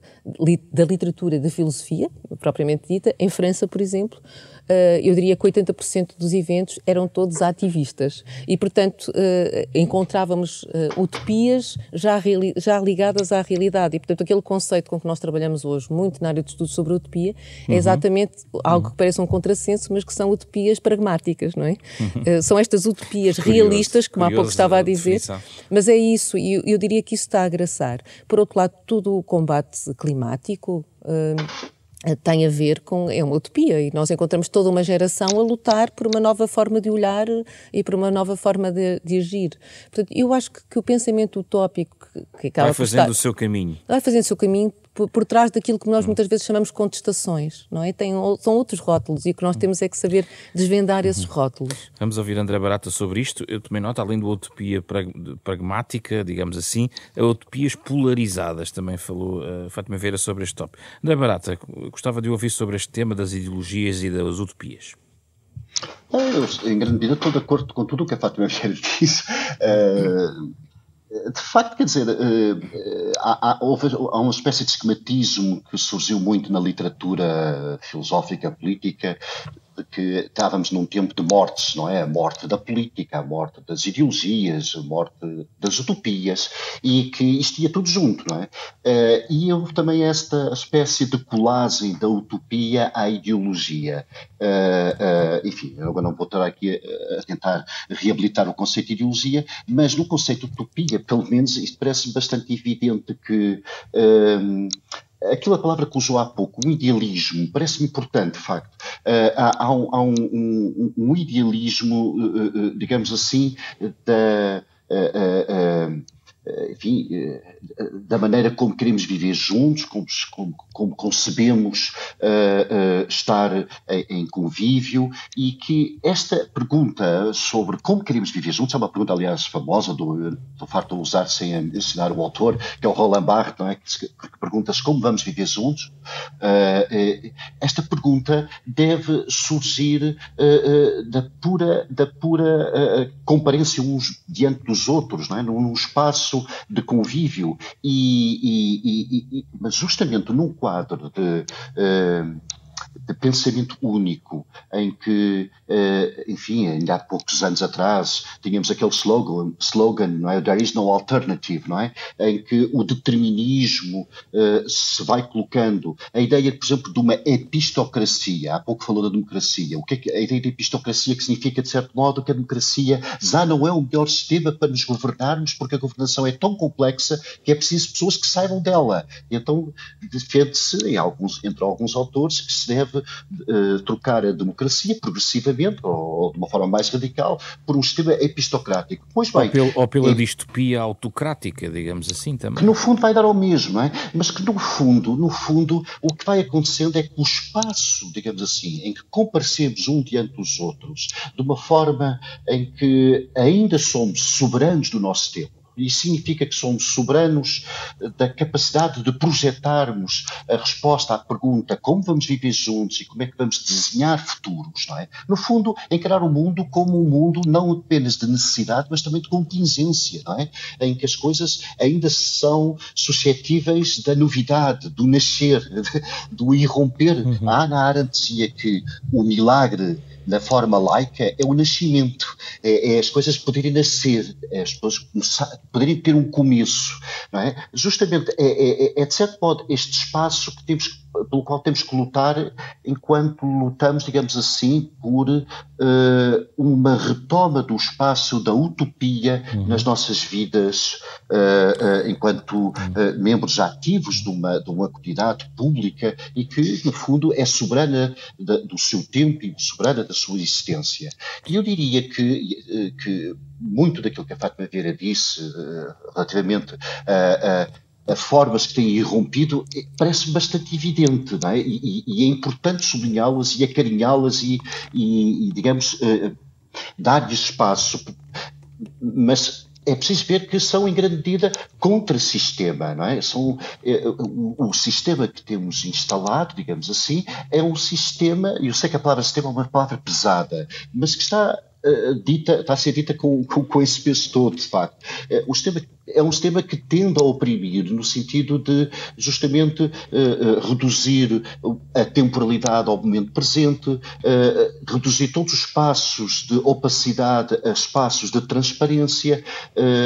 da literatura da filosofia, propriamente dita. Em França, por exemplo, eh, eu diria que 80% dos eventos eram todos ativistas e, portanto, eh, encontrávamos eh, utopias já, já ligadas à realidade. E, portanto, aquele conceito com que nós trabalhamos hoje, muito na área de estudo sobre utopia, é uhum. exatamente algo que parece um contrassenso, mas que são utopias pragmáticas, não é? Uhum. São estas utopias curioso, realistas, como há pouco estava a dizer, definição. mas é isso, e eu, eu, diria que isso está a agraçar. Por outro lado, todo o combate climático. Eh, tem a ver com. é uma utopia e nós encontramos toda uma geração a lutar por uma nova forma de olhar e por uma nova forma de, de agir. Portanto, eu acho que, que, o pensamento utópico que, que acaba vai fazendo estar, o seu caminho. Vai fazendo o seu caminho por, por, trás daquilo que nós muitas vezes chamamos contestações, não é? Tem, são outros rótulos e o que nós temos é que saber desvendar esses uhum. rótulos. Vamos ouvir André Barata sobre isto. Eu tomei nota, além da utopia pragmática, digamos assim, a utopias polarizadas, também falou uh, Fátima Veira sobre este tópico. André Barata, gostava de ouvir sobre este tema das ideologias e das utopias. Eu, em grande medida, estou de acordo com tudo o que a Fátima Vieira disse. Uh, de facto, quer dizer, eh, há, há, houve, há, uma espécie de esquematismo que surgiu muito na literatura filosófica, política, que estávamos num tempo de mortes, não é? A morte da política, a morte das ideologias, a morte das utopias, e que isto ia tudo junto, não é? Eh, e houve também esta espécie de colagem da utopia à ideologia. Eh, eh, enfim, agora não vou estar aqui a, tentar reabilitar o conceito de ideologia, mas no conceito de utopia, pelo menos, isto parece bastante evidente que aquilo a palavra que usou há pouco, o idealismo, parece-me importante, de facto. Uh, há, há, um, há um, um, um, idealismo, uh, uh, digamos assim, da eh, enfim, eh, da maneira como queremos viver juntos, como, como, como concebemos uh, uh, estar em, em, convívio e que esta pergunta sobre como queremos viver juntos é uma pergunta, aliás, famosa, do, do farto de usar sem ensinar o autor, que é o Roland Barthes, não é? que, que pergunta-se como vamos viver juntos. Uh, esta pergunta deve surgir da pura, da pura comparência uns diante dos outros, não é? num espaço de convívio, e, e, e, mas justamente num quadro de. De pensamento único, em que, uh, enfim, ainda há poucos anos atrás, tínhamos aquele slogan, slogan não é? There is no alternative, não é? Em que o determinismo uh, se vai colocando. A ideia, por exemplo, de uma epistocracia, há pouco falou da democracia. O que é que a ideia de epistocracia que significa, de certo modo, que a democracia já não é o melhor sistema para nos governarmos, porque a governação é tão complexa que é preciso pessoas que saibam dela. Então defende-se, entre alguns autores, que se deve uh, trocar a democracia progressivamente, ou de uma forma mais radical, por um sistema epistocrático. Pois bem, ou, pelo, ou pela é, distopia autocrática, digamos assim também. Que no fundo vai dar ao mesmo, é? Mas que no fundo, no fundo, o que vai acontecendo é que o espaço, digamos assim, em que comparecemos um diante dos outros, de uma forma em que ainda somos soberanos do nosso tempo, isso significa que somos soberanos da capacidade de projetarmos a resposta à pergunta como vamos viver juntos e como é que vamos desenhar futuros, não é? No fundo, encarar o mundo como um mundo não apenas de necessidade, mas também de contingência, não é? Em que as coisas ainda são suscetíveis da novidade, do nascer, do irromper. Uhum. A Ana Arendt dizia que o milagre na forma laica é o nascimento, é, é as coisas poderem nascer, é as pessoas poderem ter um começo, não é? Justamente é, é, é, é de certo modo este espaço que temos pelo qual temos que lutar enquanto lutamos, digamos assim, por uh, uma retoma do espaço da utopia uhum. nas nossas vidas uh, uh, enquanto uhum. membros ativos de uma, de uma comunidade pública e que, no fundo, é soberana de, do seu tempo e soberana da sua existência. E eu diria que, que muito daquilo que a Fátima Vieira disse relativamente a formas que têm irrompido eh, parece bastante evidente, não é? E, e é importante sublinhá-las e acarinhá-las e, e, e, digamos, uh, dar-lhes espaço. Mas é preciso ver que são, em grande medida, contra-sistema, não é? São, é, o, o, sistema que temos instalado, digamos assim, é um sistema, eu sei que a palavra sistema é uma palavra pesada, mas que está dita, está a ser dita com, com, com, esse peso todo, de facto. Uh, o sistema é um sistema que tende a oprimir, no sentido de justamente uh, reduzir a temporalidade ao momento presente, reduzir todos os espaços de opacidade a espaços de transparência,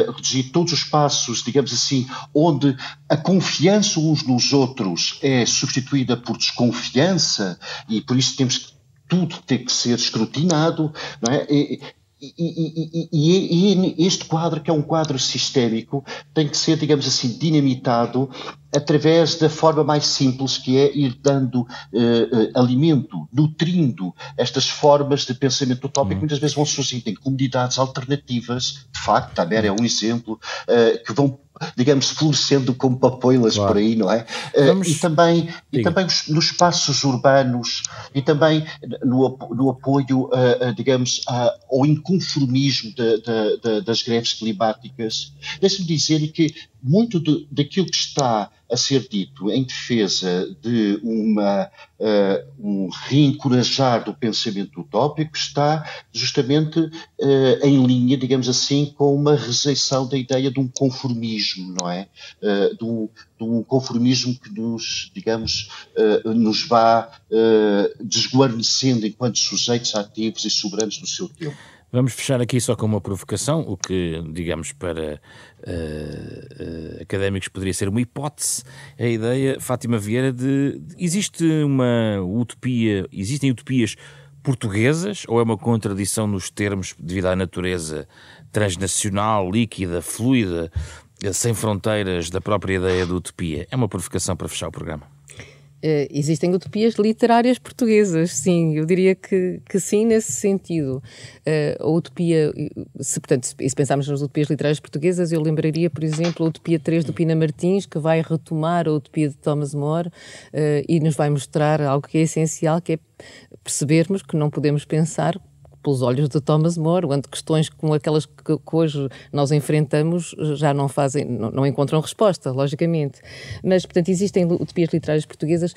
reduzir todos os espaços, digamos assim, onde a confiança uns nos outros é substituída por desconfiança, e por isso temos que tudo tem que ser escrutinado, não é? E, e, e, e, e, este quadro, que é um quadro sistémico, tem que ser, digamos assim, dinamitado através da forma mais simples, que é ir dando uh, uh, alimento, nutrindo estas formas de pensamento utópico, que muitas vezes vão surgindo em comunidades alternativas, de facto, a Mer é um exemplo, uh, que vão digamos, florescendo como papoilas claro. por aí, não é? Vamos... E também, e também nos espaços urbanos e também no, no apoio, digamos, ao inconformismo de, de, de, das greves climáticas. Deixe-me dizer que muito de, daquilo que está a ser dito em defesa de uma, uh, um reencorajar do pensamento utópico está justamente uh, em linha, digamos assim, com uma rejeição da ideia de um conformismo, não é? Uh, um, de, um, conformismo que nos, digamos, nos vá desguarnecendo enquanto sujeitos ativos e soberanos do seu tempo. Vamos fechar aqui só com uma provocação, o que, digamos, para uh, uh, académicos poderia ser uma hipótese. A ideia, Fátima Vieira, de, de existe uma utopia, existem utopias portuguesas ou é uma contradição nos termos devido à natureza transnacional, líquida, fluida, sem fronteiras da própria ideia de utopia? É uma provocação para fechar o programa. Uh, existem utopias literárias portuguesas, sim, eu diria que, que sim, nesse sentido. Uh, a utopia, se, portanto, se pensarmos nas utopias literárias portuguesas, eu lembraria, por exemplo, a Utopia 3 do Pina Martins, que vai retomar a utopia de Thomas More uh, e nos vai mostrar algo que é essencial, que é percebermos que não podemos pensar pelos olhos de Thomas More, onde questões como aquelas que, que hoje nós enfrentamos já não fazem, não, não, encontram resposta, logicamente. Mas, portanto, existem utopias literárias portuguesas,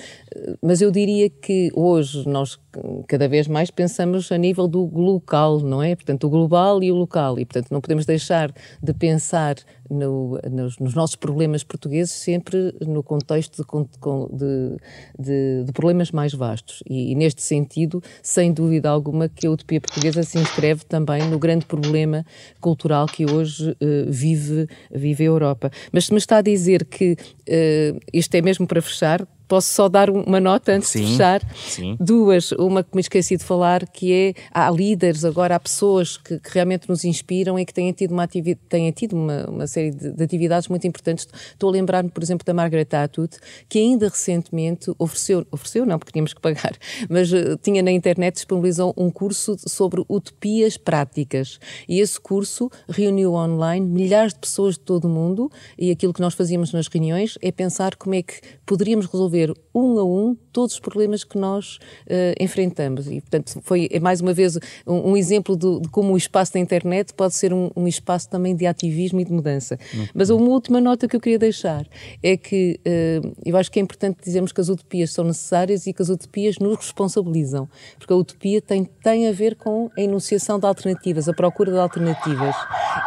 mas eu diria que hoje nós cada vez mais pensamos a nível do local, não é? Portanto, o global e o local, e portanto não podemos deixar de pensar no, nos, nos, nossos problemas portugueses sempre no contexto de, de, de, de problemas mais vastos. E, e, neste sentido, sem dúvida alguma, que a utopia portuguesa se inscreve também no grande problema cultural que hoje uh, vive, vive a Europa. Mas se me está a dizer que uh, isto é mesmo para fechar, Posso só dar uma nota antes sim, de fechar? Sim. Duas. Uma que me esqueci de falar, que é há líderes agora, há pessoas que, que realmente nos inspiram e que têm tido uma, têm tido uma, uma série de, de, atividades muito importantes. Estou a lembrar-me, por exemplo, da Margaret Atwood, que ainda recentemente ofereceu, ofereceu não, porque tínhamos que pagar, mas uh, tinha na internet, disponibilizou um curso sobre utopias práticas. E esse curso reuniu online milhares de pessoas de todo o mundo e aquilo que nós fazíamos nas reuniões é pensar como é que poderíamos resolver resolver um a um todos os problemas que nós uh, enfrentamos. E, portanto, foi é mais uma vez um, um exemplo de, de, como o espaço da internet pode ser um, um espaço também de ativismo e de mudança. Uhum. Mas uma última nota que eu queria deixar é que uh, eu acho que é importante dizermos que as utopias são necessárias e que as utopias nos responsabilizam, porque a utopia tem, tem a ver com a enunciação de alternativas, a procura de alternativas.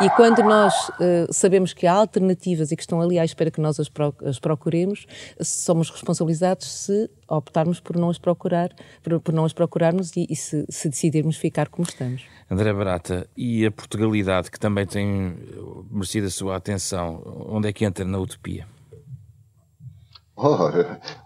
E quando nós uh, sabemos que há alternativas e que estão ali à espera que nós as, pro, as procuremos, somos responsáveis responsabilizados se optarmos por não as procurar, por, por não as procurarmos e, e se, se, decidirmos ficar como estamos. André Barata, e a Portugalidade, que também tem merecido a sua atenção, onde é que entra na utopia? Oh,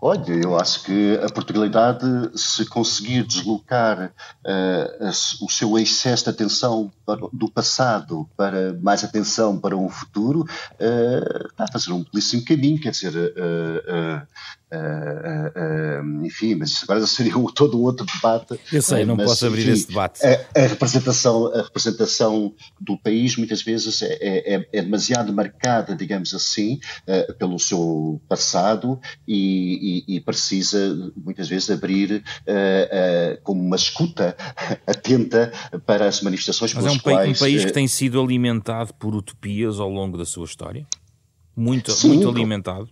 olha, eu acho que a Portugalidade, se conseguir deslocar uh, o seu excesso de atenção do passado para mais atenção para o futuro, uh, está a fazer um belíssimo caminho. Quer dizer, uh, Uh, enfim, mas isso agora seria todo um outro debate. Eu sei, não mas, posso abrir enfim, esse debate. A, a, representação, a representação do país muitas vezes é, é, é, é demasiado marcada, digamos assim, pelo seu passado e, e, e, precisa muitas vezes abrir como uma escuta atenta para as manifestações Mas é um, quais, um país que tem sido alimentado por utopias ao longo da sua história? Muito, sim, muito alimentado?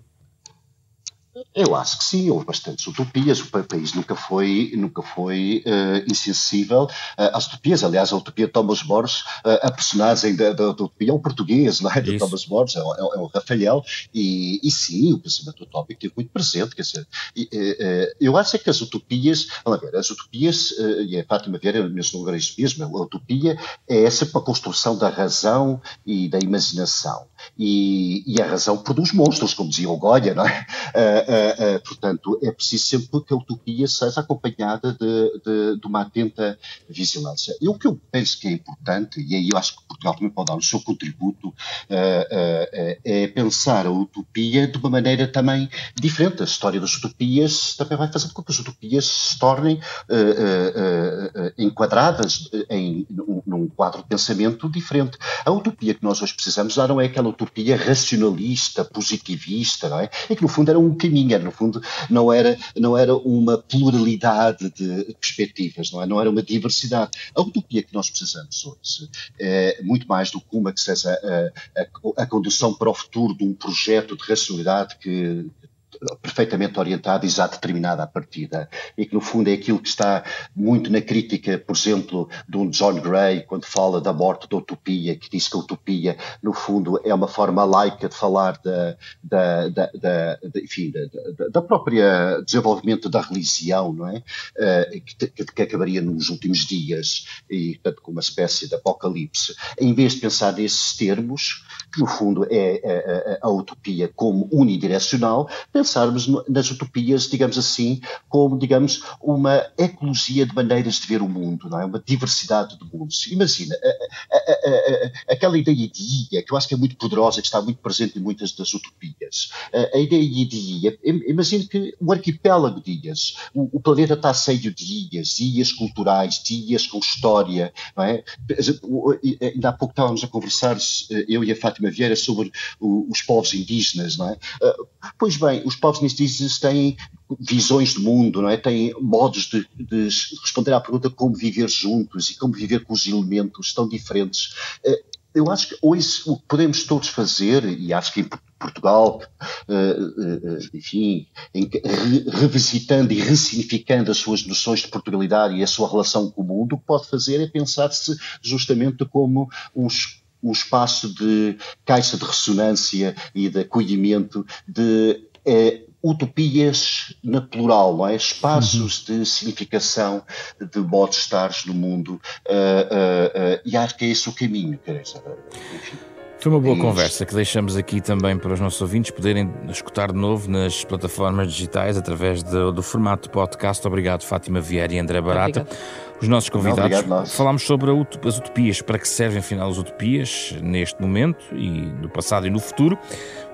Eu acho que sim, houve bastantes utopias. O país nunca foi, nunca foi uh, insensível uh, às utopias. Aliás, a utopia de Thomas Borges, uh, a personagem da, da, da, utopia é um português, não é? Thomas Borges, é, é, é um Rafael. E, e, sim, o pensamento utópico teve muito presente. Quer dizer, e, eu acho que as utopias, vamos ver, as utopias, e a Fátima Vieira mencionou isso mesmo, a utopia é sempre a construção da razão e da imaginação. E, e a razão produz monstros, como dizia o Goya, não é? Uh, uh, portanto, é preciso sempre que a utopia seja acompanhada de, de, de, uma atenta vigilância. E o que eu penso que é importante, e aí eu acho que Portugal também pode dar o seu contributo, uh, é pensar a utopia de uma maneira também diferente. A história das utopias também vai fazer com que as utopias se tornem enquadradas em, num, num quadro de pensamento diferente. A utopia que nós hoje precisamos já não é aquela utopia racionalista, positivista, não é? E que no fundo era um caminho, era, no fundo não era, não era uma pluralidade de perspectivas, não é? Não era uma diversidade. A utopia que nós precisamos hoje é muito mais do que uma que seja a, a, a condução para o futuro de um projeto de racionalidade que perfeitamente orientada e já determinada à partida, e que no fundo é aquilo que está muito na crítica, por exemplo, de um John Gray, quando fala da morte da utopia, que diz que a utopia, no fundo, é uma forma laica de falar da, da, da, da, enfim, da, da, própria desenvolvimento da religião, não é? Uh, que, que, acabaria nos últimos dias, e portanto com uma espécie de apocalipse. Em vez de pensar nesses termos, que no fundo é a, a, a utopia como unidirecional, pensarmos nas utopias, digamos assim, como, digamos, uma ecologia de maneiras de ver o mundo, não é? Uma diversidade de mundos. Imagina, a, a, aquela ideia de ilha, que eu acho que é muito poderosa, que está muito presente em muitas das utopias. A, ideia de ilha, imagina que um arquipélago de ilhas, o, o, planeta está cheio de ilhas, ilhas culturais, ilhas com história, não é? Ainda há pouco estávamos a conversar, eu e a Fátima Vieira, sobre os povos indígenas, não é? Pois bem, os povos indígenas têm visões do mundo, não é? têm modos de, de, responder à pergunta como viver juntos e como viver com os elementos tão diferentes. Eh, eu acho que hoje o que podemos todos fazer, e acho que em Portugal, enfim, revisitando e ressignificando as suas noções de Portugalidade e a sua relação com o mundo, o que pode fazer é pensar-se justamente como uns um espaço de caixa de ressonância e de acolhimento de é, utopias na plural, não é? Espaços uhum. de significação de modos de estar no mundo uh, uh, uh, e acho que é esse o caminho, quer dizer, enfim. Foi uma boa conversa que deixamos aqui também para os nossos ouvintes poderem escutar de novo nas plataformas digitais através do, do formato de podcast. Obrigado, Fátima Vieira e André Barata. Obrigado os nossos convidados. Obrigado, Falámos sobre as utopias, para que servem afinal as utopias neste momento e no passado e no futuro.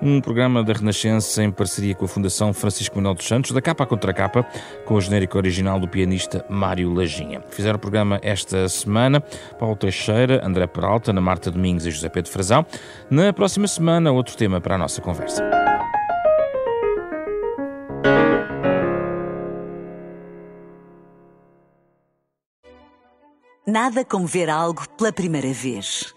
Um programa da Renascença em parceria com a Fundação Francisco Manuel dos Santos, da capa contra capa, com o genérico original do pianista Mário Lajinha. Fizeram o programa esta semana Paulo Teixeira, André Peralta, Ana Marta Domingos e José Pedro Frazão. Na próxima semana, outro tema para a nossa conversa. Nada como ver algo pela primeira vez.